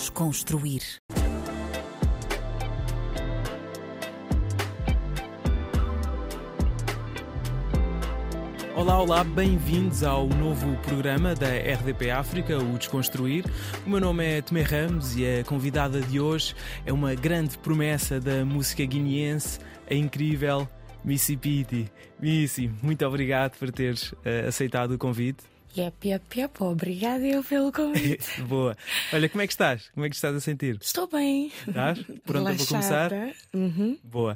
Desconstruir. Olá, olá, bem-vindos ao novo programa da RDP África, o Desconstruir. O meu nome é Tomé Ramos e a convidada de hoje é uma grande promessa da música guineense, a incrível Missy Piti. Missy, muito obrigado por teres uh, aceitado o convite. Yep, yep, yep. Obrigada eu pelo convite. Boa. Olha, como é que estás? Como é que estás a sentir? Estou bem. Estás? Pronta para começar? Uhum. Boa.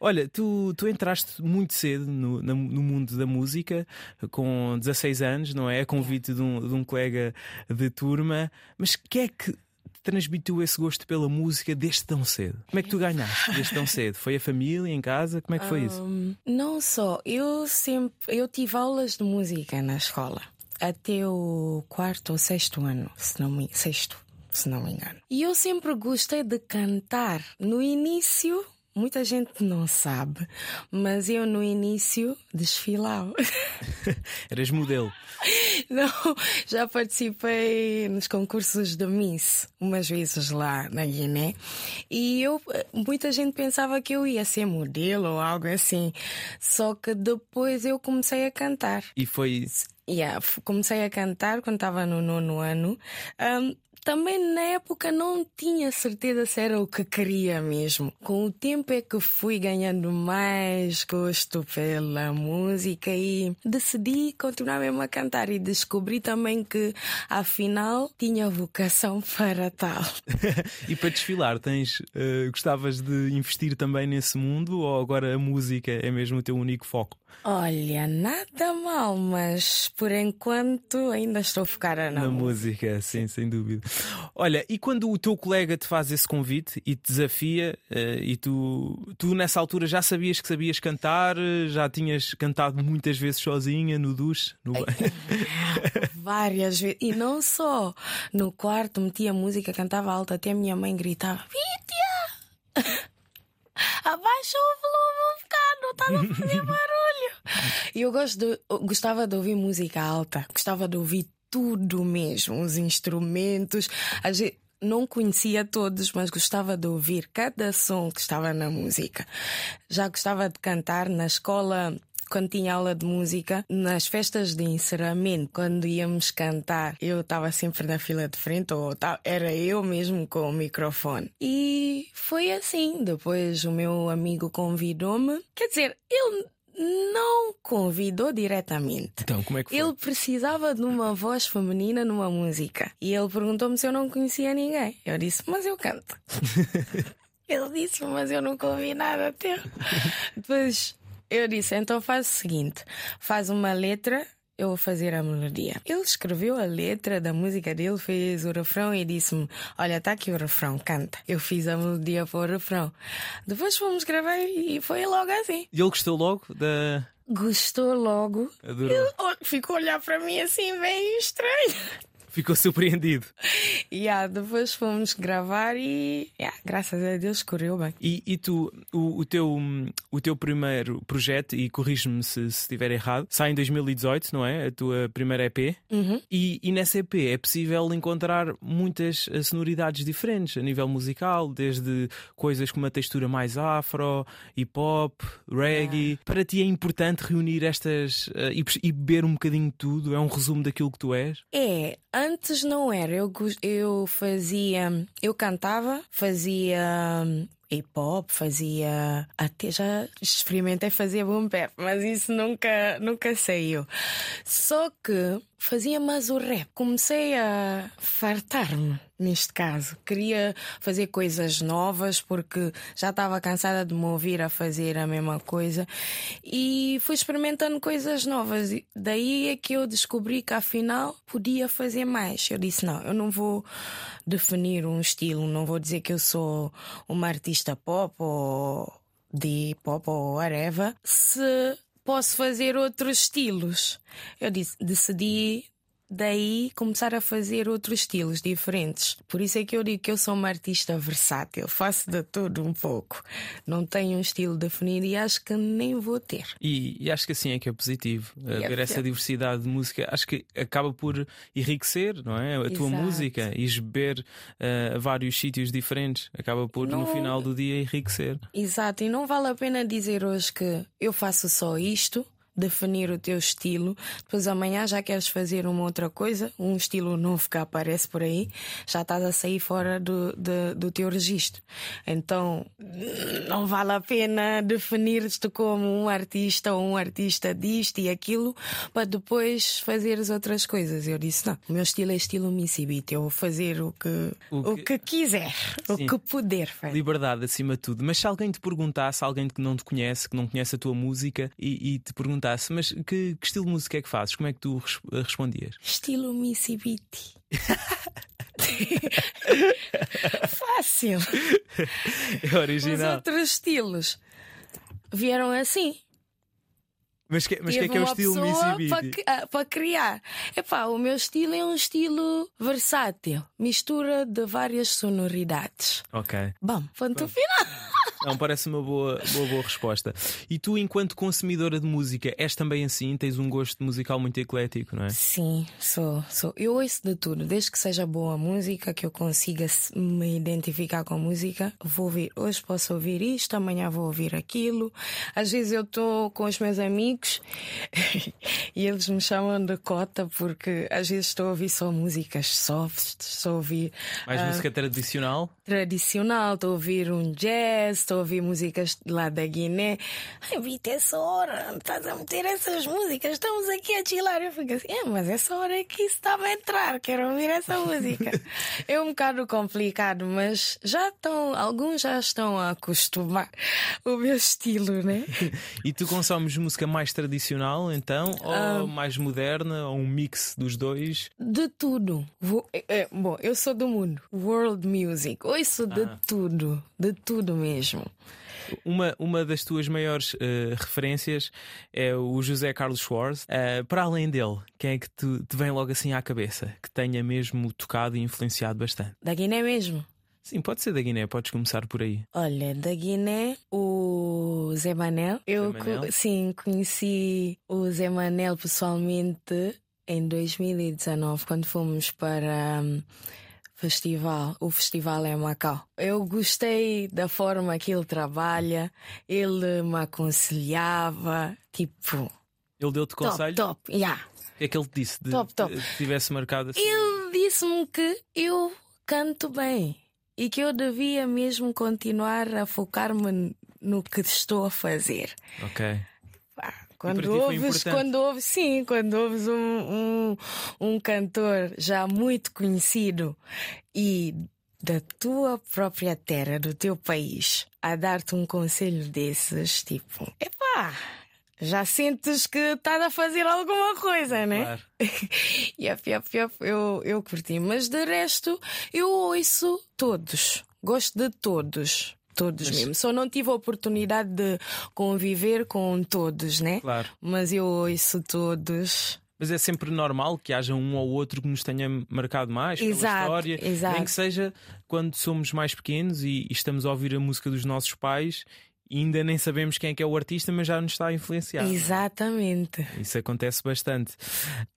Olha, tu, tu entraste muito cedo no, no mundo da música, com 16 anos, não é? A convite de um, de um colega de turma. Mas o que é que transmitiu esse gosto pela música desde tão cedo? Como é que tu ganhaste desde tão cedo? Foi a família em casa? Como é que foi um, isso? Não só, eu sempre eu tive aulas de música na escola até o quarto ou sexto ano, se não me sexto, se não me engano. E eu sempre gostei de cantar. No início, muita gente não sabe, mas eu no início desfilava. Eras modelo? Não, já participei nos concursos da Miss umas vezes lá na Guiné e eu muita gente pensava que eu ia ser modelo ou algo assim. Só que depois eu comecei a cantar. E foi Yeah, comecei a cantar quando estava no nono ano. Um, também na época não tinha certeza se era o que queria mesmo. Com o tempo é que fui ganhando mais gosto pela música e decidi continuar mesmo a cantar e descobri também que afinal tinha vocação para tal. e para desfilar, tens uh, gostavas de investir também nesse mundo ou agora a música é mesmo o teu único foco? Olha, nada mal, mas por enquanto ainda estou focada na, na música. música. Sim, sem dúvida. Olha, e quando o teu colega te faz esse convite e te desafia, uh, e tu, tu nessa altura já sabias que sabias cantar, já tinhas cantado muitas vezes sozinha no duche? No... Várias vezes, e não só. No quarto metia música, cantava alto, até a minha mãe gritava: Vítia! Abaixa o volume um bocado, está a fazer barulho. E eu gosto de, gostava de ouvir música alta, gostava de ouvir tudo mesmo, os instrumentos. A gente, não conhecia todos, mas gostava de ouvir cada som que estava na música. Já gostava de cantar na escola quando tinha aula de música, nas festas de encerramento, quando íamos cantar, eu estava sempre na fila de frente, ou era eu mesmo com o microfone. E foi assim. Depois o meu amigo convidou-me. Quer dizer, ele não convidou diretamente. Então, como é que foi? Ele precisava de uma voz feminina numa música. E ele perguntou-me se eu não conhecia ninguém. Eu disse, mas eu canto. ele disse, mas eu nunca ouvi nada teu. Depois eu disse: então faz o seguinte, faz uma letra eu vou fazer a melodia. Ele escreveu a letra da música dele, fez o refrão e disse-me: Olha, tá aqui o refrão, canta. Eu fiz a melodia para o refrão. Depois fomos gravar e foi logo assim. E ele gostou logo da. Gostou logo. Adorou. Ele ficou a olhar para mim assim, bem estranho. Ficou surpreendido. E yeah, depois fomos gravar e yeah, graças a Deus correu bem. E, e tu, o, o, teu, o teu primeiro projeto, e corrijo-me se, se estiver errado, sai em 2018, não é? A tua primeira EP. Uhum. E, e nessa EP é possível encontrar muitas eh, sonoridades diferentes a nível musical, desde coisas com uma textura mais afro, hip hop, reggae. Yeah. Para ti é importante reunir estas uh, e, e beber um bocadinho de tudo? É um resumo daquilo que tu és? É, Antes não era, eu, eu fazia, eu cantava, fazia hum, hip hop, fazia até já experimentei fazer boom bap, mas isso nunca nunca saiu. Só que fazia mais o rap. Comecei a fartar-me neste caso. Queria fazer coisas novas porque já estava cansada de me ouvir a fazer a mesma coisa e fui experimentando coisas novas. Daí é que eu descobri que afinal podia fazer mais. Eu disse: não, eu não vou definir um estilo, não vou dizer que eu sou uma artista pop ou de pop ou whatever. Se posso fazer outros estilos. Eu disse, decidi daí começar a fazer outros estilos diferentes. Por isso é que eu digo que eu sou uma artista versátil, faço de tudo um pouco. Não tenho um estilo definido e acho que nem vou ter. E, e acho que assim é que é positivo. E é Ver essa diversidade de música, acho que acaba por enriquecer, não é? A tua Exato. música e beber a vários sítios diferentes. Acaba por, no Não- final do dia, enriquecer. Exato, e não vale a pena dizer hoje que eu faço só isto, definir o teu estilo, depois amanhã já queres fazer uma outra coisa, um estilo novo que aparece por aí, já estás a sair fora do, do, do teu registro. Então não vale a pena definir-te como um artista ou um artista disto e aquilo para depois fazeres outras coisas. Eu disse: não, o meu estilo é estilo Missy Beat, eu vou fazer o que, O o que- que, quiser, o Sim. que puder fazer. Liberdade acima de tudo. Mas se alguém te perguntasse, alguém que não te conhece, que não conhece a tua música, e, e te perguntasse, mas que, que estilo de música é que fazes? Como é que tu res- respondias? Estilo Missy Beat. Fácil. É Os original. outros estilos vieram assim. Mas que, mas que é que é o estilo Missy para, ah, para criar. Epá, o meu estilo é um estilo versátil, mistura de várias sonoridades. Ok. Bom, ponto final. Não, parece uma boa, boa, boa resposta. E tu, enquanto consumidora de música, és também assim? Tens um gosto musical muito eclético, não é? Sim, sou, sou. Eu ouço de tudo, desde que seja boa música, que eu consiga me identificar com a música. Vou ouvir, hoje posso ouvir isto, amanhã vou ouvir aquilo. Às vezes eu estou com os meus amigos e eles me chamam de cota porque às vezes estou a ouvir só músicas softs, estou a ouvir Mais ah, música tradicional? tradicional, estou a ouvir um jazz, estou a ouvir músicas lá da Guiné. Ai, Vita, essa hora, estás a meter essas músicas, estamos aqui a chilar. Eu fico assim, é, mas essa hora é que isso estava a entrar, quero ouvir essa música. é um bocado complicado, mas já estão, alguns já estão a acostumar o meu estilo, né? E tu consomes música mais tradicional, então? Ah. Ou mais moderna? Ou um mix dos dois? De tudo. Vou- é, é, bom, eu sou do mundo. World music. Ouço de Ah. tudo. De tudo mesmo. Uma, uma das tuas maiores eh, referências é o José Carlos Schwartz. Eh, para além dele, quem é que te, te vem logo assim à cabeça? Que tenha mesmo tocado e influenciado bastante? Da Guiné mesmo. Sim, pode ser da Guiné, podes começar por aí. Olha, da Guiné, o Zé Manel. Eu Zé Manel? sim, conheci o Zé Manel pessoalmente em 2019, quando fomos para hum, festival, o festival em Macau. Eu gostei da forma que ele trabalha, ele me aconselhava, tipo, Ele deu-te top, conselho? top, yeah. O que é que ele disse? De, Top, top. que tivesse marcado assim? Ele disse-me que eu canto bem e que eu devia mesmo continuar a focar-me no que estou a fazer. Ok. Quando ouves, quando ouves, sim, quando ouves um, um, um cantor já muito conhecido e da tua própria terra, do teu país, a dar-te um conselho desses, tipo, epá, já sentes que estás a fazer alguma coisa, né? Claro. Yep, yep, yep, eu, eu curti. Mas de resto, eu ouço todos. Gosto de todos. Todos Mas- mesmo. Só não tive a oportunidade de conviver com todos, né? Claro. Mas eu ouço todos. Mas é sempre normal que haja um ou outro que nos tenha marcado mais Exato, história. exato. Nem que seja quando somos mais pequenos e, e estamos a ouvir a música dos nossos pais e ainda nem sabemos quem é que é o artista, mas já nos está a influenciar. Exatamente. Isso acontece bastante.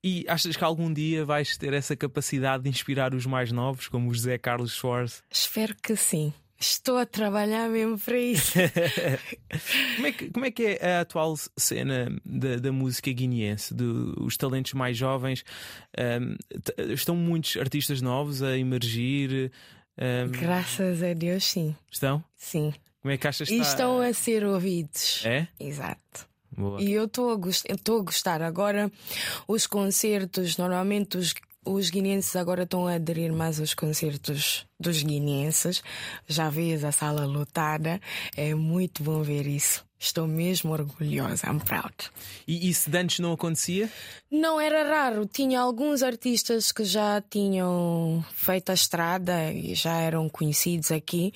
E achas que algum dia vais ter essa capacidade de inspirar os mais novos, como o José Carlos Schwartz? Espero que sim. Estou a trabalhar mesmo para isso. Como é que, como é, que é a atual cena da, da música guineense? Do, os talentos mais jovens? T- estão muitos artistas novos a emergir? ahm, Graças a Deus, sim. estão? Sim. Como é que achas que está? estão a ser ouvidos. É? Exato. Boa. E eu estou a, gos- eu estou a gostar. Agora, os concertos, normalmente os, os guineenses agora estão a aderir mais aos concertos dos guineenses. Já vês a sala lotada. É muito bom ver isso. Estou mesmo orgulhosa. I'm proud. E isso de antes não acontecia? Não era raro, tinha alguns artistas que já tinham feito a estrada e já eram conhecidos aqui.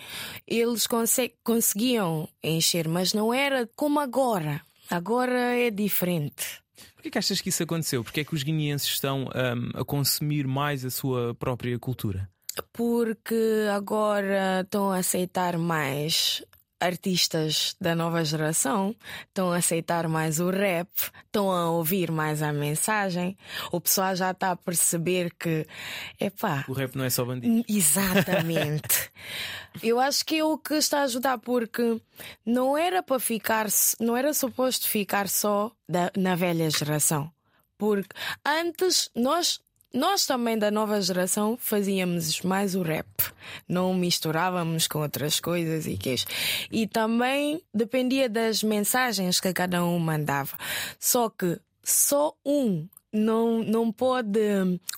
Eles conse- conseguiam encher, mas não era como agora. Agora é diferente. Porquê que achas que isso aconteceu? Porquê é que os guineenses estão um, a consumir mais a sua própria cultura? Porque agora estão a aceitar mais artistas da nova geração estão a aceitar mais o rap, estão a ouvir mais a mensagem. O pessoal já está a perceber que, epá. O rap não é só bandido. Exatamente. Eu acho que é o que está a ajudar, porque não era para ficar, não era suposto ficar só da, na velha geração. Porque antes nós nós também da nova geração fazíamos mais o rap, não misturávamos com outras coisas e queixo. E também dependia das mensagens que cada um mandava. Só que só um não, não pode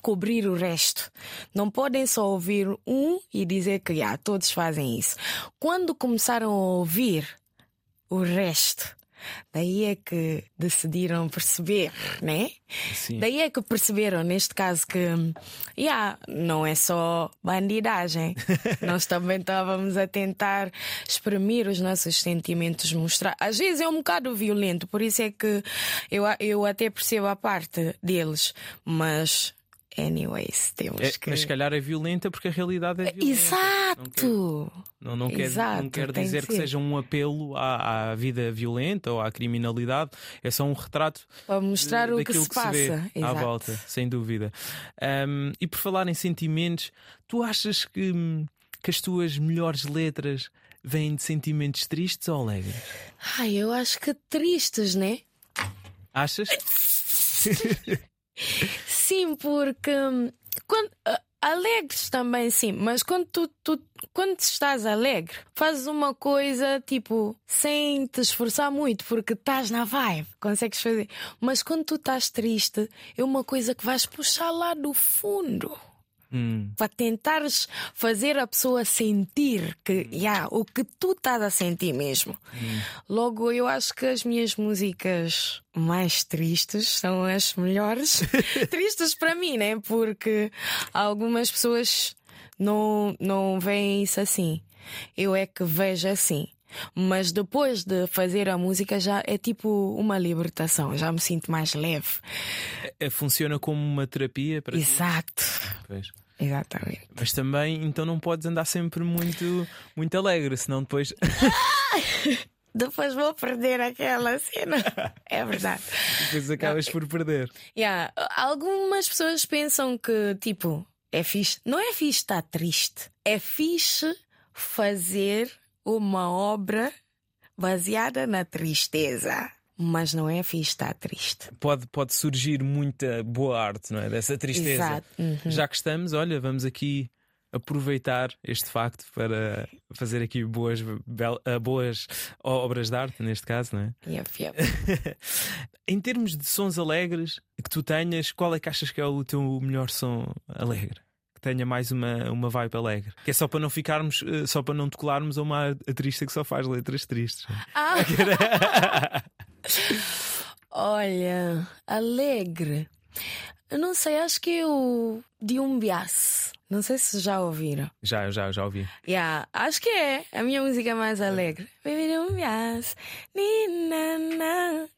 cobrir o resto. Não podem só ouvir um e dizer que ah, todos fazem isso. Quando começaram a ouvir o resto, Daí é que decidiram perceber, né? Sim. Daí é que perceberam, neste caso, que yeah, não é só bandidagem. Nós também estávamos a tentar exprimir os nossos sentimentos, mostrar. Às vezes é um bocado violento, por isso é que eu, eu até percebo a parte deles, mas anyways, temos é, que. Mas se calhar é violenta porque a realidade é violenta. Exato! Não, não, quer, Exato, não quer dizer que, que seja um apelo à, à, vida violenta ou à criminalidade, é só um retrato para mostrar o que se que passa se vê à volta, sem dúvida. Um, e por falar em sentimentos, tu achas que, que as tuas melhores letras vêm de sentimentos tristes ou alegres? Ai, eu acho que tristes, né? Achas? Sim, porque hum, quando, uh, alegres também sim, mas quando tu, tu quando estás alegre, fazes uma coisa tipo sem te esforçar muito, porque estás na vibe, consegues fazer. Mas quando tu estás triste, é uma coisa que vais puxar lá do fundo. Hum. Para tentares fazer a pessoa sentir que hum. yeah, o que tu estás a sentir mesmo. Hum. Logo, eu acho que as minhas músicas mais tristes são as melhores. tristes para mim, né? Porque algumas pessoas não, não veem isso assim. Eu é que vejo assim. Mas depois de fazer a música já é tipo uma libertação, já me sinto mais leve. É, é funciona como uma terapia para Exato. Pois. Exatamente. Mas também então não podes andar sempre muito, muito alegre, senão depois. depois vou perder aquela cena. É verdade. depois acabas não. por perder. Yeah. Algumas pessoas pensam que, tipo, é fixe. Não é fixe estar triste. É fixe fazer uma obra baseada na tristeza. Mas não é fixe estar triste. Pode, pode surgir muita boa arte, não é? Dessa tristeza. Exato. Uhum. Já que estamos, olha, vamos aqui aproveitar este facto para fazer aqui boas, ah, boas obras de arte, neste caso, não é? Yep, yep. em termos de sons alegres que tu tenhas, qual é que achas que é o teu melhor som alegre? Que tenha mais uma, uma vibe alegre. Que é só para não ficarmos, eh, só para não decolarmos a uma atriz que só faz letras tristes. Ah. Olha, alegre. Eu não sei, acho que é o de um bias. Não sei se já ouviram. Já, já, já ouvi. Yeah, acho que é a minha música mais alegre. Baby um bias.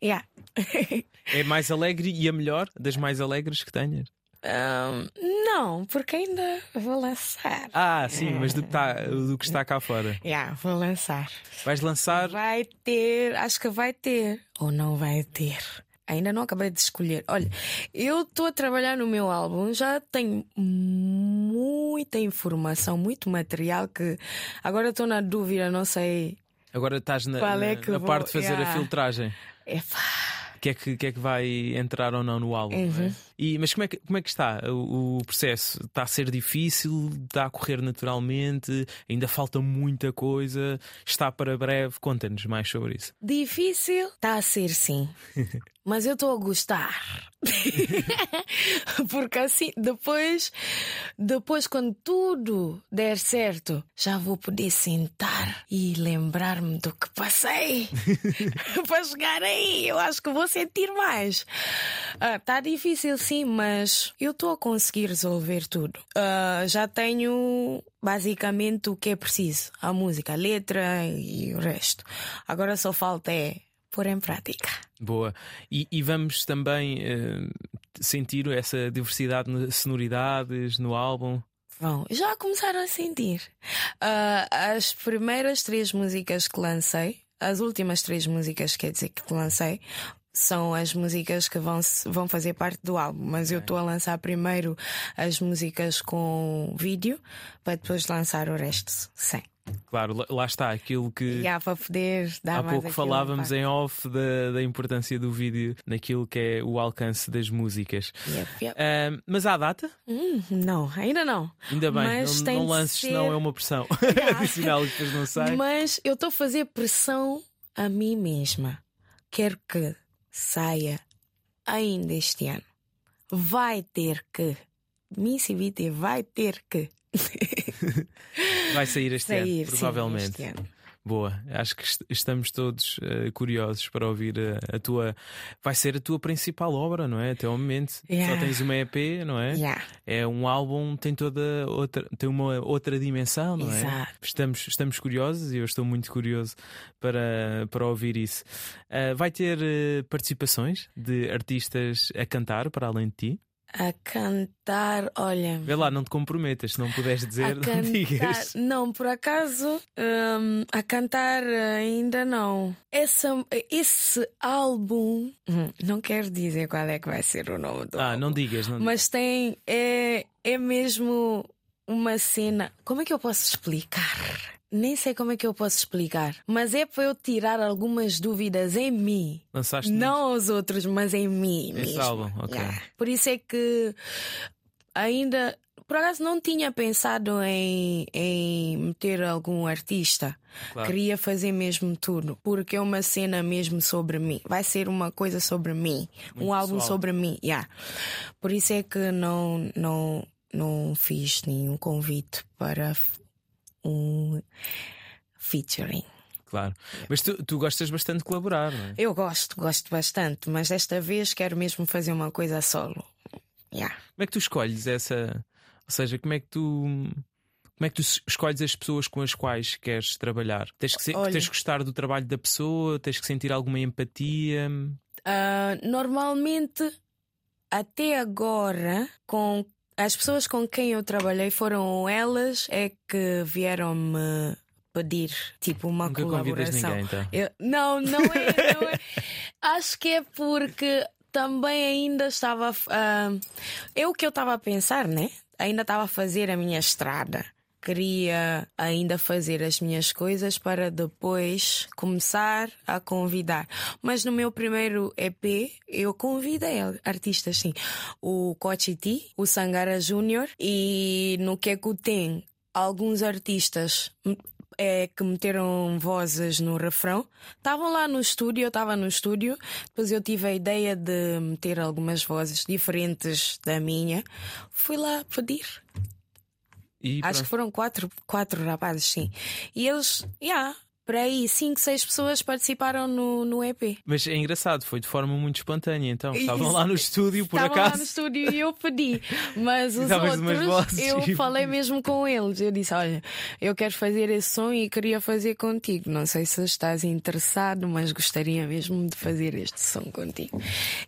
Yeah. é mais alegre e a melhor das mais alegres que tenhas? Um, não, porque ainda vou lançar. Ah, sim, mas do que, está, do que está cá fora. Yeah, vou lançar. Vais lançar? Vai ter, acho que vai ter. Ou não vai ter. Ainda não acabei de escolher. Olha, eu estou a trabalhar no meu álbum, já tenho muita informação, muito material que agora estou na dúvida, não sei. Agora estás na, é na, na parte de fazer yeah. a filtragem. É pá que é que, que, é que vai entrar ou não no álbum. É? Uhum. É? E, mas como é, que, como é que está o, o, processo? Está a ser difícil? Está a correr naturalmente? Ainda falta muita coisa? Está para breve? Conta-nos mais sobre isso. Difícil? Está a ser sim. mas eu estou a gostar. Porque assim, depois, depois, quando tudo der certo, já vou poder sentar e lembrar-me do que passei para chegar aí. Eu acho que vou sentir mais. Está ah, difícil, sim, mas eu estou a conseguir resolver tudo. Uh, já tenho basicamente o que é preciso: a música, a letra e o resto. Agora só falta é pôr em prática. Boa. E, e vamos também uh, sentir essa diversidade de sonoridades no álbum? Bom, já começaram a sentir. Uh, as primeiras três músicas que lancei, as últimas três músicas, quer dizer, que lancei, são as músicas que vão, vão fazer parte do álbum, mas okay. eu estou a lançar primeiro as músicas com vídeo para depois lançar o resto sem. Claro, lá está aquilo que yeah, para poder dar há pouco falávamos em off da, da, importância do vídeo naquilo que é o alcance das músicas. Yep, yep. Uh, mas há data? Hum, não, ainda não. Ainda bem, mas não, não lances, ser... não é uma pressão yeah. adicional que depois não sai. Mas eu estou a fazer pressão a mim mesma. Quero que saia ainda este ano. Vai ter que. Missy VT vai ter que. vai sair este sair, ano, provavelmente. Sim, este ano. Boa, acho que estamos todos uh, curiosos para ouvir a, a, tua. Vai ser a tua principal obra, não é? Até o momento. Yeah. Só tens uma EP, não é? Yeah. É um álbum, tem toda outra, tem uma outra dimensão, não Exato. é? Estamos, estamos curiosos e eu estou muito curioso para, para ouvir isso. Uh, vai ter uh, participações de artistas a cantar para além de ti? A cantar, olha. Vê lá, não te comprometas, se não puderes dizer, cantar, não digas. Não, por acaso, um, a cantar ainda não. Essa, esse álbum, hum, não quero dizer qual é que vai ser o nome do Ah, álbum, não digas, não Mas tem, é, é mesmo uma cena. Como é que eu posso explicar? Nem sei como é que eu posso explicar, mas é para eu tirar algumas dúvidas em mim. Lançaste não aos outros, mas em mim Esse mesmo. álbum, ok. Yeah. Por isso é que ainda, por acaso, não tinha pensado em, em meter algum artista. Claro. Queria fazer mesmo tudo, porque é uma cena mesmo sobre mim. Vai ser uma coisa sobre mim, Muito um álbum pessoal. sobre mim. Yeah. Por isso é que não, não, não fiz nenhum convite para um featuring. Claro. Mas tu, tu gostas bastante de colaborar, não é? Eu gosto, gosto bastante, mas desta vez quero mesmo fazer uma coisa a solo. Yeah. Como é que tu escolhes essa. Ou seja, como é que tu. Como é que tu escolhes as pessoas com as quais queres trabalhar? Tens que, ser, Olha... tens que gostar do trabalho da pessoa, tens que sentir alguma empatia. Uh, normalmente, até agora, com as pessoas com quem eu trabalhei foram elas é que vieram-me pedir tipo uma Nunca colaboração. Ninguém, então. eu, não, não é, não é. Acho que é porque também ainda estava. Uh, é o que eu estava a pensar, né? Ainda estava a fazer a minha estrada. Queria ainda fazer as minhas coisas para depois começar a convidar. Mas no meu primeiro EP eu convidei artistas, sim. O Cochiti, o Sangara Júnior e no Keku tem alguns artistas é, que meteram vozes no refrão. Estavam lá no estúdio, eu estava no estúdio. Depois eu tive a ideia de meter algumas vozes diferentes da minha. Fui lá pedir. E Acho que foram quatro, quatro rapazes, sim. E eles, yeah, por aí, cinco, seis pessoas participaram no, no EP. Mas é engraçado, foi de forma muito espontânea, então. Estavam lá no estúdio, por estavam acaso. lá no estúdio e eu pedi. Mas os outros, eu tipo... falei mesmo com eles. Eu disse: Olha, eu quero fazer esse som e queria fazer contigo. Não sei se estás interessado, mas gostaria mesmo de fazer este som contigo.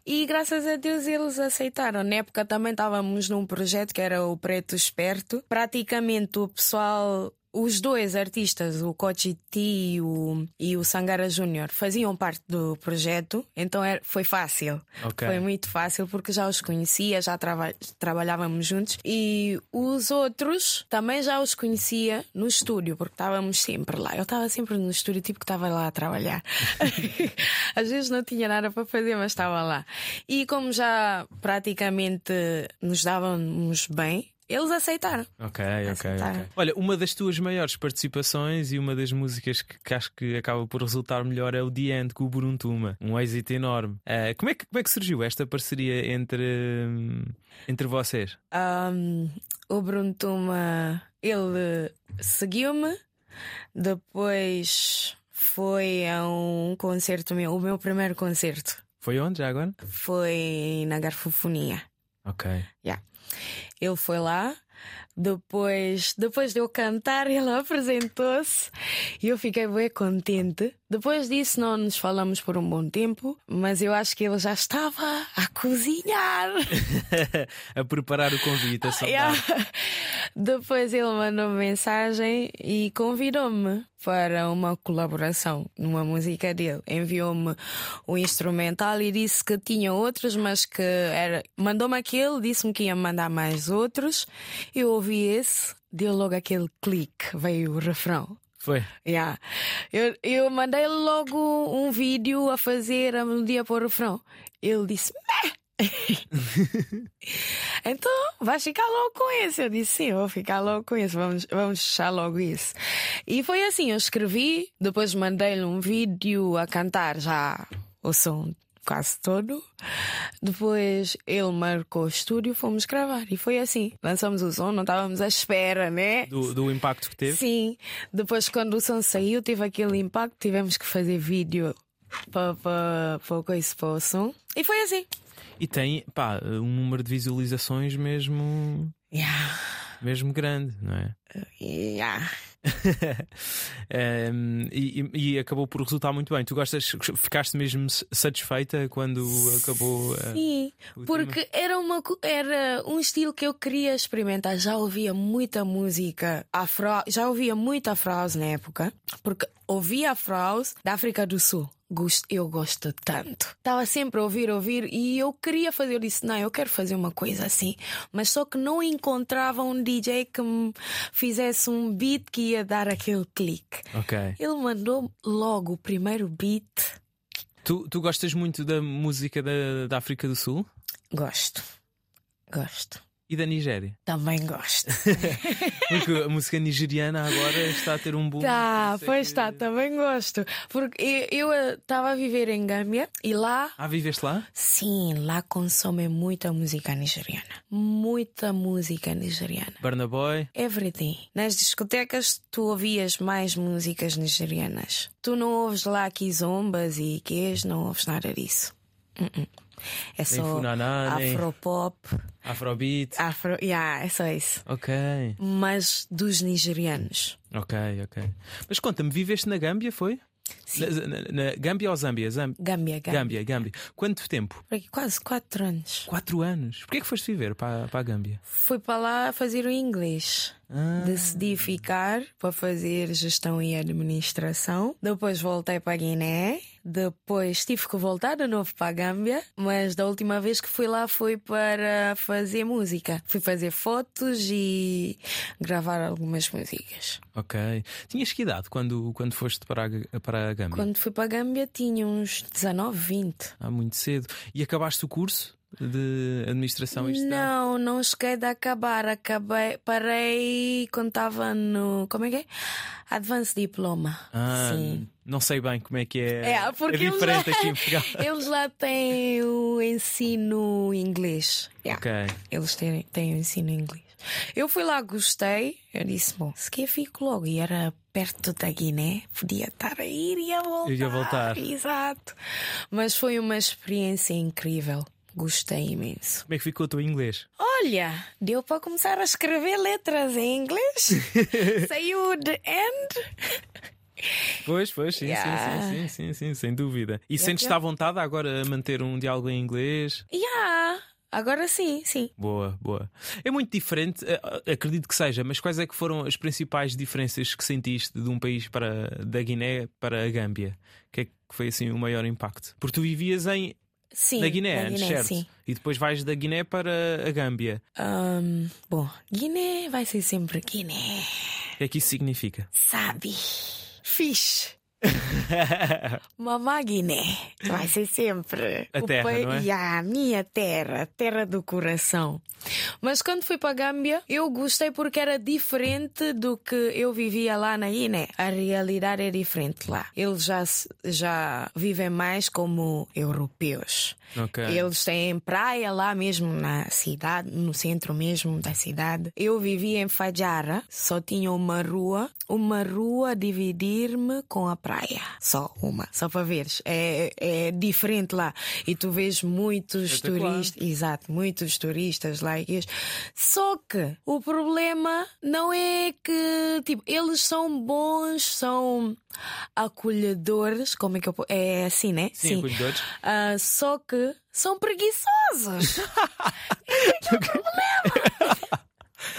E graças a Deus eles aceitaram. Na época também estávamos num projeto que era o Preto Esperto. Praticamente o pessoal os dois artistas, o Kochi T e o, e o Sangara Júnior, faziam parte do projeto, então era, foi fácil. Okay. Foi muito fácil porque já os conhecia, já trava, trabalhávamos juntos. E os outros também já os conhecia no estúdio, porque estávamos sempre lá. Eu estava sempre no estúdio, tipo que estava lá a trabalhar. Às vezes não tinha nada para fazer, mas estava lá. E como já praticamente nos dávamos bem, eles aceitaram. Ok, aceitaram. ok, ok. Olha, uma das tuas maiores participações e uma das músicas que, que acho que acaba por resultar melhor é o The End com o Buruntuma, um êxito enorme. Uh, como, é que, como é que surgiu esta parceria entre, entre vocês? Um, o Buruntuma, ele seguiu-me, depois foi a um concerto meu, o meu primeiro concerto. Foi onde já agora? Foi na Garfofonia. Ok. Yeah. Ele foi lá, Depois, depois de eu cantar, ele apresentou-se e eu fiquei bem contente. Depois disso, não nos falamos por um bom tempo, mas eu acho que ele já estava a cozinhar. a preparar o convite, a Yeah. Depois ele mandou mensagem e convidou-me para uma colaboração numa música dele. Enviou-me o instrumental e disse que tinha outros, mas que era. Mandou-me aquele, disse-me que ia mandar mais outros. Eu ouvi esse, deu logo aquele clique, veio o refrão. Foi. Yeah. Eu, eu mandei logo um vídeo a fazer a melodia para o refrão. Ele disse: Meh! então vais ficar logo com isso. Eu disse sim, vou ficar logo com isso. Vamos, vamos fechar logo isso. E foi assim: eu escrevi, depois mandei-lhe um vídeo a cantar já o som quase todo. Depois ele marcou o estúdio, fomos gravar. E foi assim: lançamos o som, não estávamos à espera, né? Do, do impacto que teve? Sim. Depois, quando o som saiu, teve aquele impacto, tivemos que fazer vídeo para, para, para, isso, para o som. E foi assim. E tem, pá, um número de visualizações mesmo. Yeah. Mesmo grande, não é? Yeah. um, e, e, acabou por resultar muito bem. Tu gostas, ficaste mesmo satisfeita quando acabou? Sim, porque era, uma, era um estilo que eu queria experimentar. Já ouvia muita música afro, já ouvia muita afro na época, porque ouvia afro da África do Sul eu gosto tanto. Estava sempre a ouvir, a ouvir e eu queria fazer. Eu disse: não, eu quero fazer uma coisa assim. Mas só que não encontrava um DJ que me fizesse um beat que ia dar aquele clique. Okay. Ele mandou logo o primeiro beat. Tu, tu gostas muito da música da, da África do Sul? Gosto. Gosto. E da Nigéria? Também gosto. Porque a música nigeriana agora está a ter um boom. Tá, pois está, que... também gosto. Porque eu estava a viver em Gâmbia e lá. Ah, viveste lá? Sim, lá consomem muita música nigeriana. Muita música nigeriana. Burna Boy? Everything. Nas discotecas tu ouvias mais músicas nigerianas. Tu não ouves lá quizombas e quês, não ouves nada disso. Uh -uh. É só Funaná, afropop. Afrobeat. Afro, yeah, é só isso. Ok. Mas dos nigerianos. Ok, ok. Mas conta-me, viveste na Gâmbia, foi? Sim. Na, na, na Gâmbia ou Zâmbia? Zâmbia, Gâmbia, Gâmbia. Gâmbia, Gâmbia. Quanto tempo? Quase quatro anos. Quatro anos? Porquê que foste viver para, para a Gâmbia? Fui para lá fazer o inglês. Ah. Decidi ficar para fazer gestão e administração. Depois voltei para a Guiné. Depois tive que voltar de novo para a Gâmbia. Mas da última vez que fui lá foi para fazer música. Fui fazer fotos e gravar algumas músicas. Ok. Tinhas que idade quando, quando foste para a, para a Gâmbia? Quando fui para a Gâmbia tinha uns 19, 20. Ah, muito cedo. E acabaste o curso? De administração e Não, não cheguei de acabar. Acabei, parei quando estava no. Como é que é? Advanced Diploma. Ah, Sim. Não sei bem como é que é. É, porque é diferente lá, aqui em Portugal. Eles lá têm o ensino inglês. Yeah. Ok. Eles têm, têm o ensino inglês. Eu fui lá, gostei. Eu disse, bom, se quer fico logo. E era perto da Guiné, podia estar a ir e a voltar. Ir a voltar. Exato. Mas foi uma experiência incrível. Gostei imenso. Como é que ficou o teu inglês? Olha, deu para começar a escrever letras em inglês. Saiu de end. Pois, pois, sim, Yeah. sim, sim, sim, sim, sim, sem dúvida. E sentes-te à vontade agora a manter um diálogo em inglês? Yeah. Agora sim, sim. Boa, boa. É muito diferente, eh, acredito que seja, mas quais é que foram as principais diferenças que sentiste de um país para da Guiné para a Gâmbia? O que é que foi assim o maior impacto? Porque tu vivias em Sim, na Guiné, Guiné, certo? sim. E depois vais da Guiné para a Gâmbia. Ahm, bom, Guiné vai ser sempre Guiné. O que é que isso significa? Sabe? Fixe. Mamá Guiné vai ser sempre A o terra, pai- não é? E a minha terra, terra do coração. Mas quando fui para a Gâmbia, eu gostei porque era diferente do que eu vivia lá na Guiné. A realidade é diferente lá. Eles já, já vivem mais como europeus. Ok. Eles têm praia lá mesmo na cidade, no centro mesmo da cidade. Eu vivia em Fajara, só tinha uma rua, uma rua a dividir-me com a praia. Praia. Só uma, só para veres. É, é diferente lá. E tu vês muitos turistas, exato, muitos turistas lá. Só que o problema não é que, tipo, eles são bons, são acolhedores, como é que eu É assim, né? Sim, Sim. acolhedores. Uh, só que são preguiçosos. É, é o problema.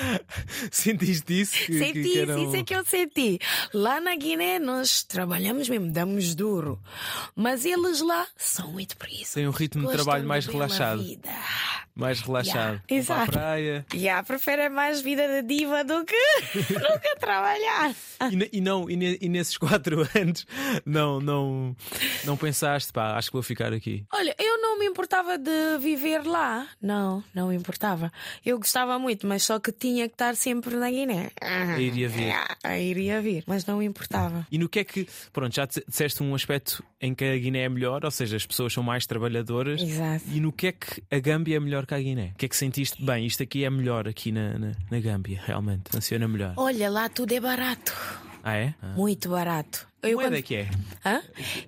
Sentiste isso? Que, senti, que eram... isso é que eu senti. Lá na Guiné nós trabalhamos mesmo, damos duro. Mas eles lá são muito preguiçosos. Tem um ritmo de trabalho mais relaxado. Mais relaxado. Yeah, exato. Para a praia. Yeah, prefere mais vida de diva do que, que trabalhar. E, e não, e, e, nesses quatro anos não, não, não pensaste, pá, acho que vou ficar aqui. Olha, eu não me importava de viver lá. Não, não me importava. Eu gostava muito, mas só que tinha que estar sempre na Guiné. A iria vir. A iria vir, mas não importava. E no que é que, pronto, já disseste um aspecto em que a Guiné é melhor, ou seja, as pessoas são mais trabalhadoras. Exato. E no que é que a Gâmbia é melhor que a Guiné? O que é que sentiste? Bem, isto aqui é melhor aqui na, na, na Gâmbia, realmente, funciona melhor. Olha, lá tudo é barato. Ah, é? Ah. Muito barato. Eu Moeda quando... que é? Hã?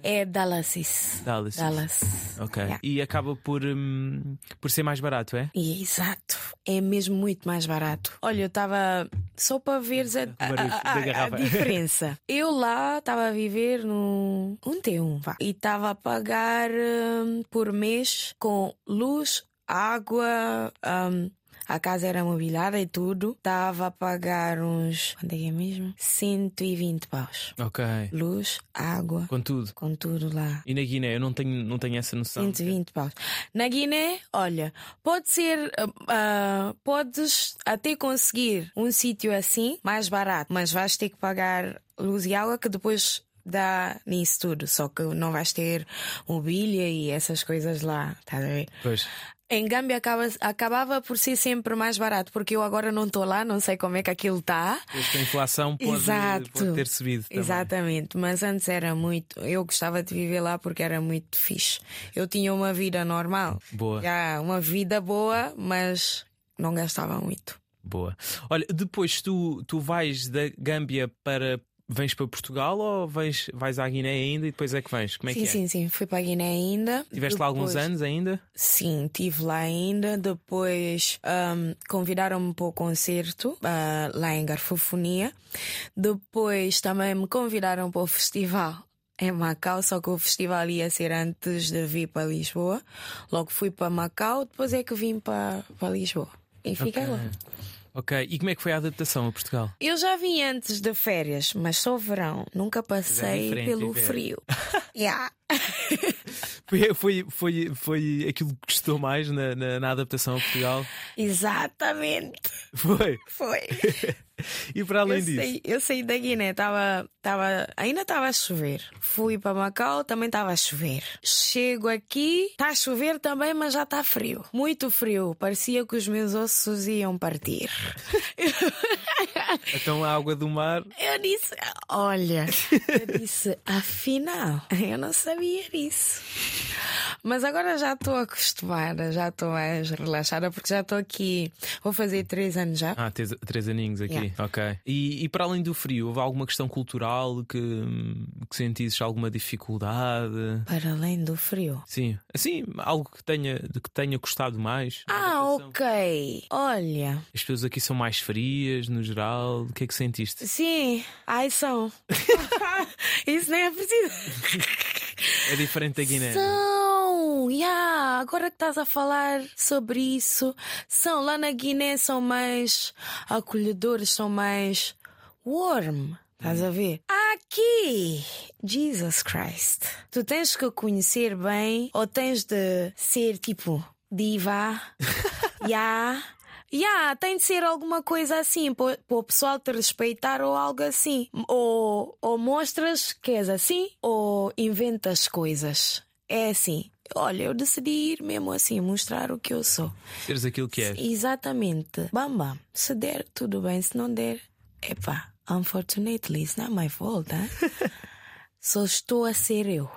É Dallas. Dallas. Dallas. Ok. Yeah. E acaba por, hum, por ser mais barato, é? Exato. É mesmo muito mais barato. Olha, eu estava só para ver a, a, a, a diferença. eu lá estava a viver no um T1 vá, e estava a pagar hum, por mês com luz, água. Um, a casa era mobiliada e tudo. Estava a pagar uns. Quanto é que é mesmo? 120 paus. Ok. Luz, água. Com tudo. Com tudo lá. E na Guiné? Eu não tenho, não tenho essa noção. 120 paus. Na Guiné, olha, pode ser. Uh, uh, podes até conseguir um sítio assim mais barato, mas vais ter que pagar luz e água que depois dá nisso tudo, só que não vais ter mobília e essas coisas lá, estás a ver? Pois. Em Gâmbia acaba, acabava por ser sempre mais barato, porque eu agora não estou lá, não sei como é que aquilo está. A inflação pode, pode, ter subido. Também. Exatamente, mas antes era muito. Eu gostava de viver lá porque era muito fixe. Eu tinha uma vida normal. Boa. Já, uma vida boa, mas não gastava muito. Boa. Olha, depois tu, tu vais da Gâmbia para vens para Portugal ou vais, vais à Guiné ainda e depois é que vens? Como é sim, que é? Sim, sim, fui para a Guiné ainda. Tiveste depois... lá alguns anos ainda? Sim, tive lá ainda. Depois um, convidaram-me para o concerto uh, lá em Garfofonia. Depois também me convidaram para o festival em Macau, só que o festival ia ser antes de vir para Lisboa. Logo fui para Macau, depois é que vim para, para Lisboa. E fiquei okay. lá. Ok, e como é que foi a adaptação a Portugal? Eu já vim antes de férias, mas só verão. Nunca passei é pelo viver. frio. yeah. foi, foi, foi, foi aquilo que gostou mais na, na, na adaptação a Portugal? Exatamente. Foi? Foi. e para além eu disso? Sei, eu saí da Guiné, tava, tava, ainda estava a chover. Fui para Macau, também estava a chover. Chego aqui, está a chover também, mas já está frio. Muito frio. Parecia que os meus ossos iam partir. então a água do mar. Eu disse, olha, eu disse, afinal, eu não sabia disso. Mas agora já estou acostumada, já estou mais relaxada, porque já estou aqui. Vou fazer três anos já. Ah, três, três aninhos aqui, yeah. ok. E, e, para além do frio, houve alguma questão cultural que, que alguma dificuldade? Para além do frio? Sim, assim, algo que tenha, que tenha custado mais. Ah, ok. Olha. As pessoas aqui são mais frias, no geral. O que é que sentiste? Sim, ai são. Isso nem é preciso. É diferente da Guiné. São, yeah, agora que estás a falar sobre isso, são lá na Guiné são mais acolhedores, são mais warm. Estás a ver? Aqui, Jesus Christ, tu tens que conhecer bem ou tens de ser tipo diva, yeah. Yeah, tem de ser alguma coisa assim para o pessoal te respeitar ou algo assim. Ou, ou mostras que és assim ou inventas coisas. É assim. Olha, eu decidi ir mesmo assim, mostrar o que eu sou. Seres aquilo que és. Exatamente. Bam, bam. Se der, tudo bem. Se não der, epá. Unfortunately, it's not my fault, hein? Só estou a ser eu.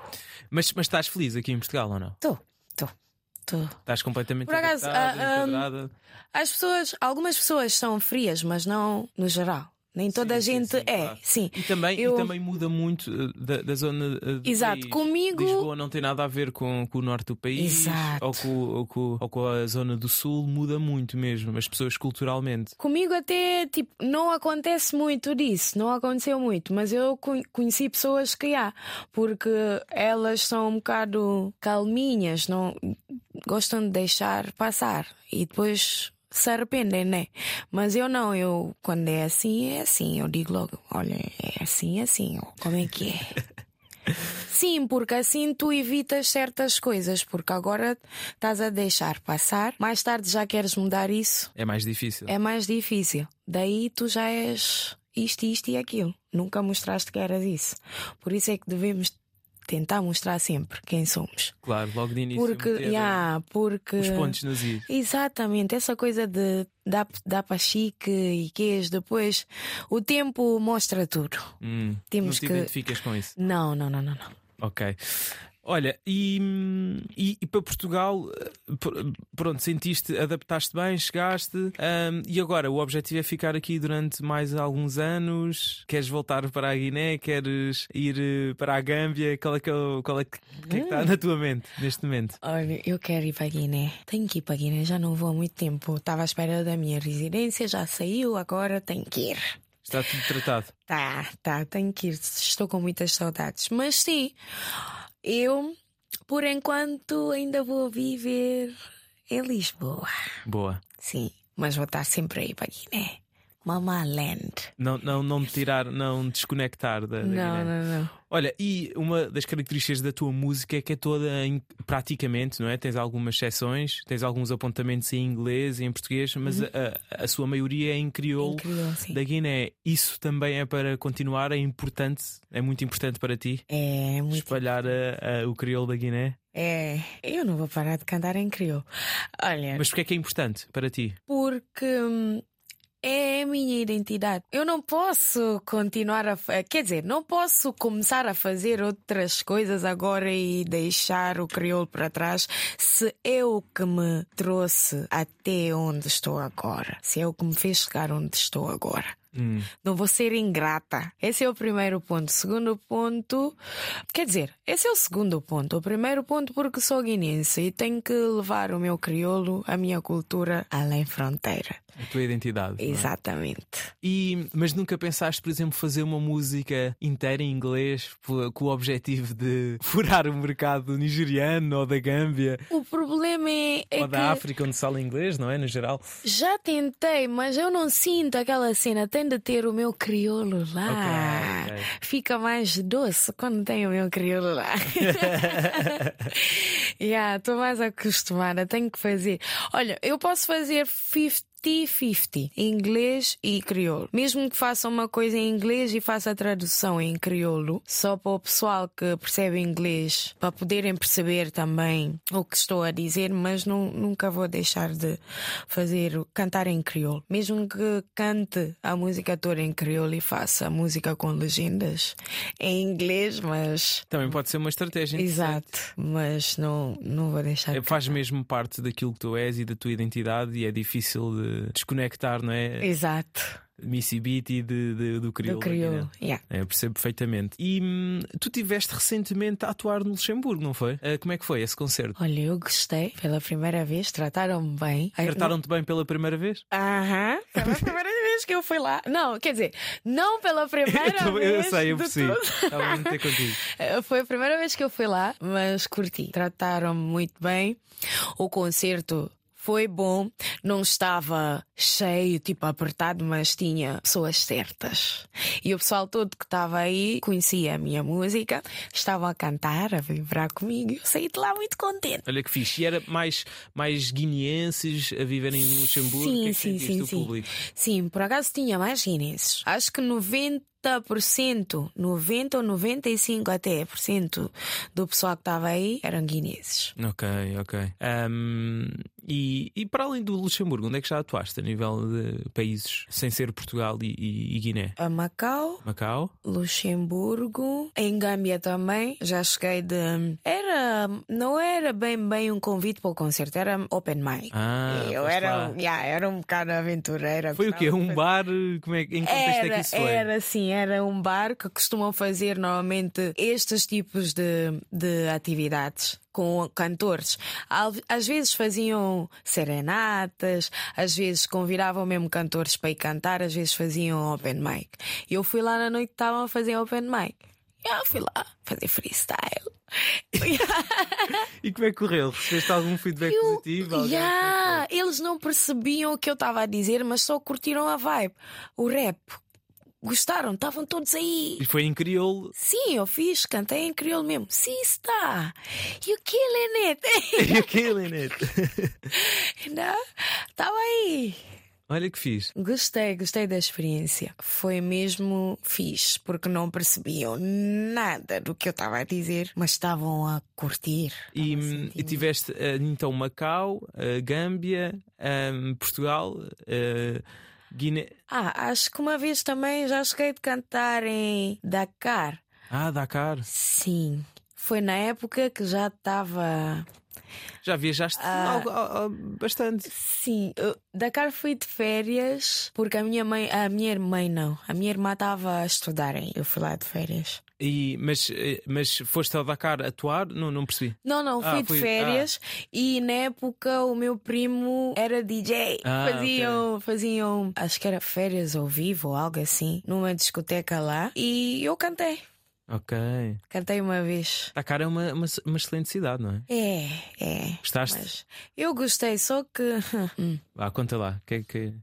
Mas, mas estás feliz aqui em Portugal ou não? Estou, estou. Estás completamente Por acaso, uh, um, as pessoas, algumas pessoas são frias, mas não no geral. Nem toda Sim, a sim, gente sim, é. claro. Sim. E também, Eu- e também muda muito uh, da, da zona uh, do Exato. país. Comigo- Lisboa não tem nada a ver com, com o norte do país Exato. Ou, com, ou, com, ou com a zona do sul, muda muito mesmo, as pessoas culturalmente. Comigo até tipo não acontece muito disso, não aconteceu muito, mas eu con- conheci pessoas que há, porque elas são um bocado calminhas, não gostam de deixar passar e depois se arrependem, né? Mas eu não, eu quando é assim, é assim, eu digo logo, olha, é assim, é assim, como é que é? Sim, porque assim tu evitas certas coisas, porque agora estás a deixar passar, mais tarde já queres mudar isso, É mais difícil. é mais difícil. Daí tu já és isto, isto e aquilo. Nunca mostraste que eras isso. Por isso é que devemos tentar mostrar sempre quem somos. Claro, logo de início. Porque, yeah, porque Os pontos nos is. Exatamente, essa coisa de dar, dar para chique e queijo depois, o tempo mostra tudo. Hum, Temos não te que- identificas com isso. Não, não, não, não, não. Ok. Olha, e, e, e para Portugal, eh, pr- pronto, sentiste, adaptaste bem, chegaste, ahm, e agora o objetivo é ficar aqui durante mais alguns anos. Queres voltar para a Guiné? Queres ir eh, para a Gâmbia? Qual é que, é qual é que, o que é que está na tua mente neste momento? Olha, eu quero ir para a Guiné. Tenho que ir para a Guiné, já não vou há muito tempo. Estava à espera da minha residência, já saiu, agora tenho que ir. Está tudo tratado. Tá, tá, tenho que ir. Estou com muitas saudades. Mas sim, eu, por enquanto, ainda vou viver em Lisboa. Boa. Sim, mas vou estar sempre aí para Guiné. Mama Land. Não, não, não tirar, não desconectar da, da Não, Guiné. não, não. Olha, e uma das características da tua música é que é toda em, praticamente, não é? Tens algumas exceções, tens alguns apontamentos em inglês e em português, mas a, a- a sua maioria é em crioulo da Guiné. Isso também é para continuar, é importante, é muito importante para ti É muito. espalhar a- a- o crioulo da Guiné. É, eu não vou parar de cantar em crioulo. Olha, Mas porquê é que é importante para ti? porque hum, é a minha identidade. Eu não posso continuar a. Quer dizer, não posso começar a fazer outras coisas agora e deixar o crioulo para trás se é o que me trouxe até onde estou agora. Se é o que me fez chegar onde estou agora. Hum, Não vou ser ingrata. Esse é o primeiro ponto. Segundo ponto, quer dizer, esse é o segundo ponto. O primeiro ponto, porque sou guinense e tenho que levar o meu crioulo, a minha cultura, além fronteira. a tua identidade. é? Exatamente. E, mas nunca pensaste, por exemplo, fazer uma música inteira em inglês com o objetivo de furar o mercado nigeriano ou da Gâmbia O problema é, é ou que da África, onde se fala inglês, não é? No geral. já tentei, mas eu não sinto aquela cena. De ter o meu crioulo lá. Ok, ok. Fica mais doce quando tem o meu crioulo lá. Estou mais acostumada, tenho que fazer. Olha, eu posso fazer 50-50, inglês e crioulo. Mesmo que faça uma coisa em inglês e faça a tradução em crioulo, só para o pessoal que percebe inglês, para poderem perceber também o que estou a dizer, mas não, nunca vou deixar de fazer, cantar em crioulo. Mesmo que cante a música toda em crioulo e faça a música com legendas em inglês, mas. Também pode ser uma estratégia. Exato, mas não, não vou deixar. É, Faz mesmo parte daquilo que tu és e da tua identidade e é difícil de desconectar, não é? Exato, Missy Beat e de, de- do crioulo. do crioulo. Yeah. É, eu percebo perfeitamente. E hum, tu tiveste recentemente a atuar no Luxemburgo, não foi? Ah, como é que foi esse concerto? Olha, eu gostei pela primeira vez, trataram-me bem. Trataram-te bem pela primeira vez? Aham, pela primeira vez que eu fui lá. Não, quer dizer, não pela primeira Eu, eu vez. sei, eu de percebi. tudo. Estava a ter contigo. Eh, Foi a primeira vez que eu fui lá, mas curti. Trataram-me muito bem. O concerto foi bom. Não estava cheio, tipo apertado, mas tinha pessoas certas. E o pessoal todo que estava aí conhecia a minha música, estavam a cantar, a vibrar comigo. Eu saí de lá muito contente. Olha que fixe. E era mais, mais guineenses a viverem no Luxemburgo? que é que Sim, sim, sim, sim. público? Sim, por acaso tinha mais guinenses. Acho que 90%, 90 ou 95 até por cento do pessoal que estava aí eram guinenses. Ok, ok. Ahm, E, e para além do Luxemburgo, onde é que já atuaste a nível de países sem ser Portugal e, e, e Guiné? A Macau, Macau? Luxemburgo, em Gâmbia também. Já cheguei de. Era. Não era bem bem um convite para o concerto, era open mic. Ah, Eu era, yeah, era um bocado aventureira. Foi o quê? Um bar? Como é, em que contexto é Era, que isso foi? era sim, era um bar que costumam fazer normalmente estes tipos de, de atividades com cantores. Às vezes faziam serenatas, às vezes convidavam mesmo cantores para ir cantar, às vezes faziam open mic. E eu fui lá na noite que estavam a fazer open mic. E Eu fui lá fazer freestyle. E como é que correu? Recebeste algum feedback Eu- positivo? Alguém- é Yeah, eles não percebiam o que eu estava a dizer, mas só curtiram a vibe. O rap. Gostaram, estavam todos aí. E foi em crioulo. Sim, eu fiz, cantei em crioulo mesmo. Sim, está. You killing it. E aquilo, Inês? Não? Estava aí. Olha que fiz. Gostei, gostei da experiência. Foi mesmo fixe, porque não percebiam nada do que eu estava a dizer, mas estavam a curtir. E, a hum, e tiveste eh, então Macau, eh, Gâmbia, hum, Portugal, eh, Guiné. Ah, acho que uma vez também já cheguei de cantar em Dakar. Ah, Dakar. Sim. Foi na época que já estava. Já viajaste Ah. bastante. Sim, Dakar fui de férias porque a minha mãe, a minha mãe não, a minha irmã estava a estudar, eu fui lá de férias. E, mas, eh, mas foste ao Dakar atuar? Não, não percebi. Não, não, Ah, fui foi- de férias e na época o meu primo era DJ. Ah, faziam, faziam, acho que era férias ao vivo ou algo assim, numa discoteca lá e eu cantei. Ok. Cantei uma vez. Dakar é uma, uma, uma excelente cidade, não é? É, é. Gostaste? Mas eu gostei, só que. hum, Ah, conta lá. O que é que. o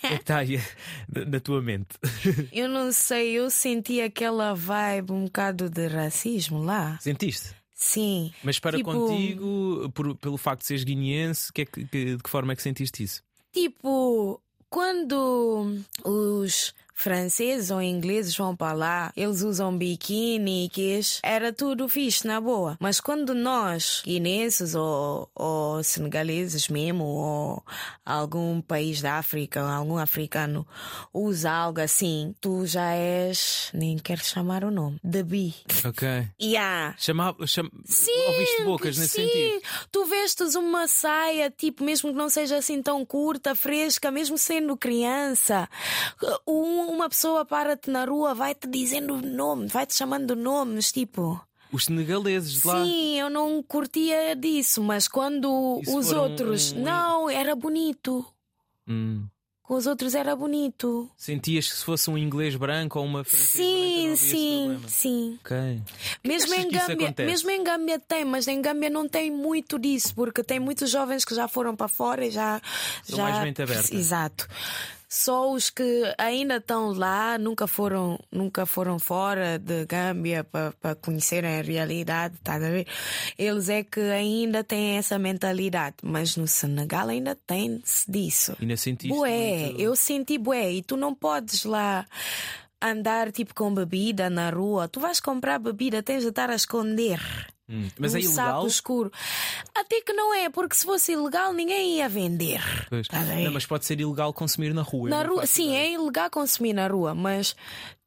que é que está aí na tua mente? Eu não sei, eu senti aquela vibe um bocado de racismo lá. Sentiste? Sim. Mas para Tipo- contigo, por- pelo facto de seres guineense, que é que- que- de que forma é que sentiste isso? Tipo, quando os franceses ou ingleses vão para lá, eles usam biquíni queijo, era tudo fixe, na boa. Mas quando nós, guinenses ou, ou senegaleses mesmo, ou algum país da África, algum africano, usa algo assim, tu já és, nem quero chamar o nome, de bi. Ok. Yeah. Chamava, cham... Sim, Ouviste bocas nesse sim. sentido? Tu vestes uma saia, tipo, mesmo que não seja assim tão curta, fresca, mesmo sendo criança, um- uma pessoa para-te na rua, vai-te dizendo nome, vai-te chamando nomes, tipo. Os senegaleses de lá. Sim, eu não curtia disso, mas quando Isso os outros. um- Não, era bonito. Hum. Com os outros era bonito. Sentias que se fosse um inglês branco ou uma francesa branca, Sim, esse sim, sim. Ok. Mesmo achas em, Gâmbia, mesmo em Gâmbia tem, mas em Gâmbia não tem muito disso, porque tem muitos jovens que já foram para fora e já. São já... mais mente aberta. Exato. Só os que ainda estão lá, nunca foram, nunca foram fora de Gâmbia para conhecerem a realidade, tá a ver? Eles é que ainda têm essa mentalidade, mas no Senegal ainda tem-se disso. Ainda sentiste Bué, muito- eu senti bué. E tu não podes lá andar tipo com bebida na rua. Tu vais comprar bebida, tens de estar a esconder. Hum. Mas é ilegal? saco escuro. Até que não é, porque se fosse ilegal ninguém ia vender. Não, mas pode ser ilegal consumir na rua. Na rua, sim, ideia. é ilegal consumir na rua, mas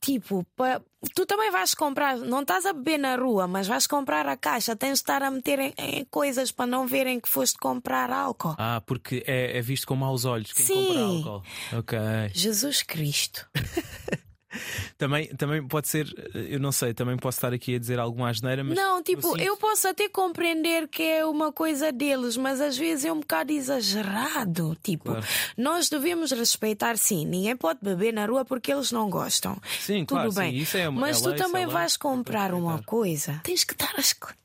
tipo, pa- tu também vais comprar, não estás a beber na rua, mas vais comprar a caixa, tens de estar a meter em, em coisas para não verem que foste comprar álcool. Ah, porque é, é visto com maus olhos quem Sim. compra álcool. Ok. Jesus Cristo. Também, também pode ser, eu não sei, também posso estar aqui a dizer alguma asneira, mas. não, tipo, sinto- eu posso até compreender que é uma coisa deles, mas às vezes é um bocado exagerado. Tipo, Claro. nós devemos respeitar, sim. Ninguém pode beber na rua porque eles não gostam. Sim, Tudo claro, bem. sim, isso é uma- mas é tu lei, isso também é lei, vais comprar uma coisa, tens que estar a escolher.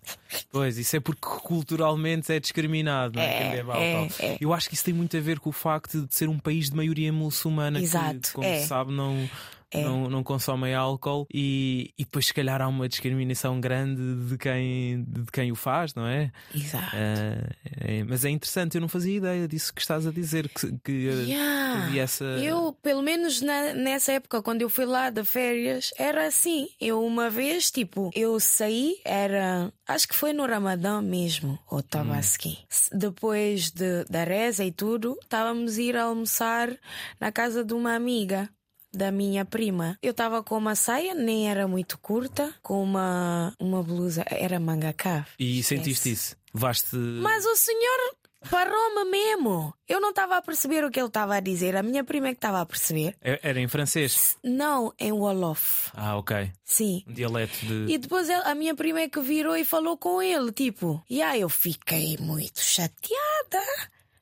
Pois, isso é porque culturalmente é discriminado, não é? É, é, é. Eu acho que isso tem muito a ver com o facto de ser um país de maioria muçulmana Exato, que, como é. se sabe, não, É. não, não consomem álcool e, e depois, se calhar, há uma discriminação grande de quem, de quem o faz, não é? Exato. Ah, é, mas é interessante, eu não fazia ideia disso que estás a dizer, que, que Yeah. havia essa. Eu, pelo menos na- nessa época, quando eu fui lá de férias, era assim. Eu uma vez, tipo, eu saí, era. Acho que foi no Ramadã mesmo, ou estava assim. S- Depois de, da reza e tudo, estávamos a ir almoçar na casa de uma amiga. Da minha prima. Eu estava com uma saia, nem era muito curta, com uma, uma blusa, era manga cave. E sentiste isso? Levaste. Mas o senhor parou-me mesmo. Eu não estava a perceber o que ele estava a dizer. A minha prima é que estava a perceber. É- Era em francês? Não, em Wolof. Ah, ok. Sim. Um dialeto de. E depois a minha prima é que virou e falou com ele, tipo. E aí eu fiquei muito chateada.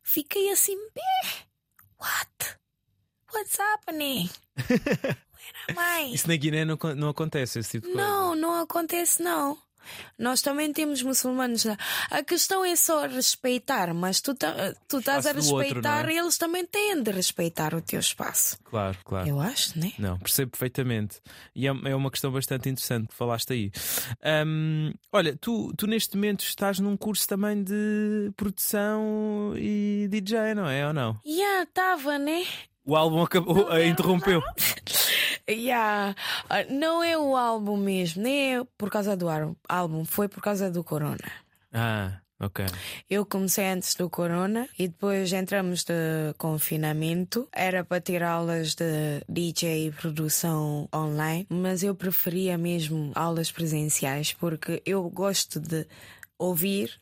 Fiquei assim, "Bé, what? What's happening? Am I? Isso na Guiné não, não acontece, esse tipo de coisa. Não, não acontece não. Nós também temos muçulmanos lá. A questão é só respeitar, mas tu, tu estás a outro, respeitar, não é? eles também têm de respeitar o teu espaço. Claro, claro. Eu acho, né? Não, percebo perfeitamente. E é, é uma questão bastante interessante que falaste aí. Ahm, olha, tu, tu neste momento estás num curso também de produção e DJ, não é? Ou não? Já estava, né? O álbum acabou, ah, interrompeu. Yeah. Ah, Não é o álbum mesmo, nem é por causa do álbum, foi por causa do Corona. Ah, ok. Eu comecei antes do Corona e depois entramos de confinamento. Era para ter aulas de DJ e produção online, mas eu preferia mesmo aulas presenciais porque eu gosto de ouvir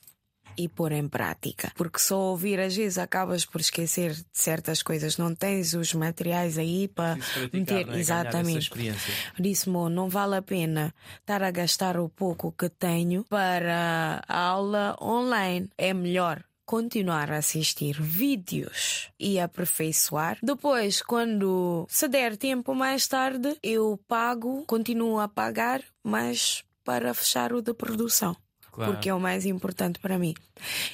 e pôr em prática. Porque só ouvir às vezes acabas por esquecer de certas coisas. Não tens os materiais aí para meter. é? Ganhar essa Exatamente. experiência. Disse, mo, não vale a pena estar a gastar o pouco que tenho para a aula online. É melhor continuar a assistir vídeos e aperfeiçoar. Depois, quando se der tempo mais tarde, eu pago, continuo a pagar, mas para fechar o de produção. Claro. Porque é o mais importante para mim.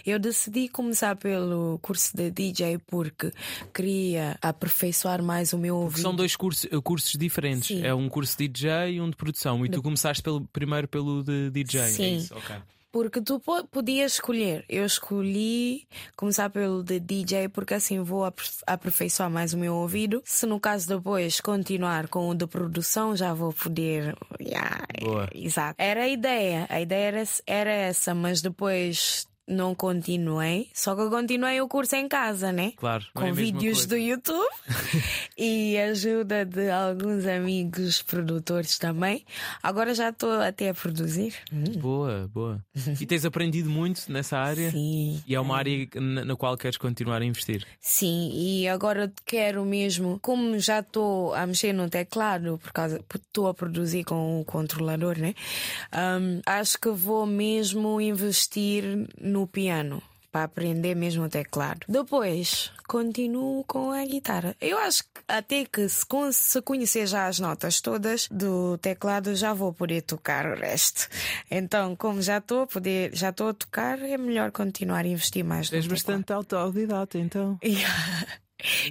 Eu decidi começar pelo curso de DJ porque queria aperfeiçoar mais o meu Porque ouvido. são dois cursos, eh, cursos diferentes. Sim. É um curso de DJ e um de produção. E tu começaste pelo, primeiro pelo de DJ. é Sim. isso? Ok. Porque tu po- podias escolher. Eu escolhi começar pelo de DJ porque assim vou aper- aperfeiçoar mais o meu ouvido. Se no caso depois continuar com o de produção, já vou poder. Yeah, Boa. Exato. Era a ideia. A ideia era, era essa, mas depois não continuei. Só que eu continuei o curso em casa, né? Claro. é com mesma vídeos coisa. do YouTube e ajuda de alguns amigos produtores também. Agora já estou até a produzir. Boa, boa. E tens aprendido muito nessa área? Sim. E é uma área na, na qual queres continuar a investir. Sim, e agora quero mesmo, como já estou a mexer no teclado, por causa estou a produzir com o controlador, né? Hum, acho que vou mesmo investir no piano. Para aprender mesmo o teclado. Depois, continuo com a guitarra. Eu acho que até que se, se conhecer já as notas todas do teclado, já vou poder tocar o resto. Então, como já estou a poder, já estou a tocar, é melhor continuar a investir mais no És teclado. bastante autodidata, então. Yeah.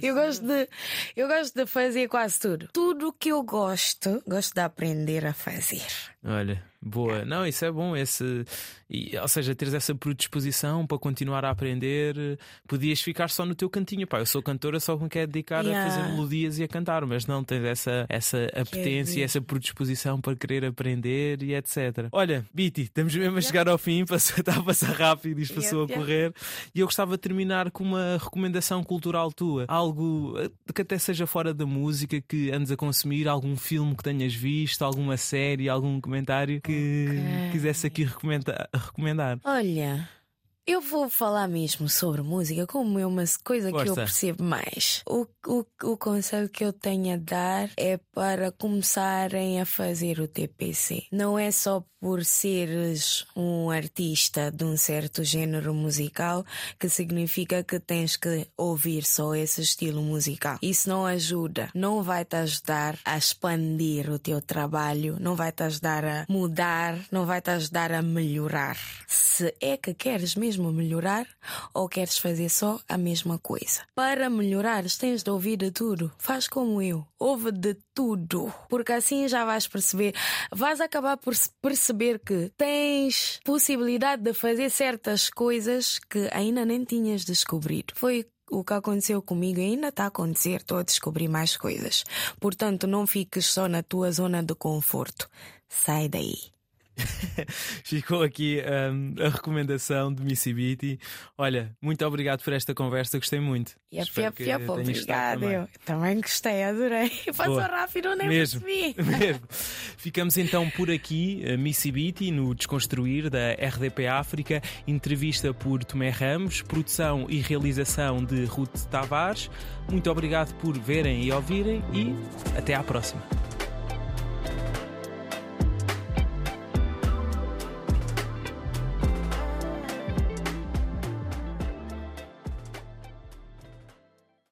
Eu gosto de eu gosto de fazer quase tudo. Tudo que eu gosto, gosto de aprender a fazer. Olha, boa. Não, isso é bom. Esse, e, ou seja, teres essa predisposição para continuar a aprender. Podias ficar só no teu cantinho. Pá, eu sou cantora, só me quero dedicar a Yeah. fazer melodias e a cantar, mas não tens essa, essa apetência e essa predisposição para querer aprender e etc. Olha, Biti, estamos mesmo a chegar ao fim, está a passar rápido, isto Yeah, passou a yeah. correr. E eu gostava de terminar com uma recomendação cultural tua. Algo eh, que até seja fora da música que andes a consumir, algum filme que tenhas visto, alguma série, algum comentário que quisesse aqui recomenda- recomendar. Olha, eu vou falar mesmo sobre música como é uma coisa que eu percebo mais. O, o, o conselho que eu tenho a dar é para começarem a fazer o TPC. Não é só por seres um artista de um certo género musical que significa que tens que ouvir só esse estilo musical. Isso não ajuda, não vai te ajudar a expandir o teu trabalho, não vai te ajudar a mudar, não vai te ajudar a melhorar. Se é que queres mesmo mesmo melhorar ou queres fazer só a mesma coisa? Para melhorares, tens de ouvir de tudo. Faz como eu, ouve de tudo. Porque assim já vais perceber, vais acabar por perceber que tens possibilidade de fazer certas coisas que ainda nem tinhas descobrido. Foi o que aconteceu comigo ainda está a acontecer, estou a descobrir mais coisas. Portanto, não fiques só na tua zona de conforto. Sai daí. Ficou aqui um, a recomendação de Missy Beatty. Olha, muito obrigado por esta conversa, gostei muito. Yep, yep, yep, obrigado. Também. Eu também gostei, adorei. Passou rápido, nem mesmo, percebi. Mesmo. Ficamos então por aqui, Missy Beatty, no Desconstruir da RDP África, entrevista por Tomé Ramos, produção e realização de Ruth Tavares. Muito obrigado por verem e ouvirem e até à próxima.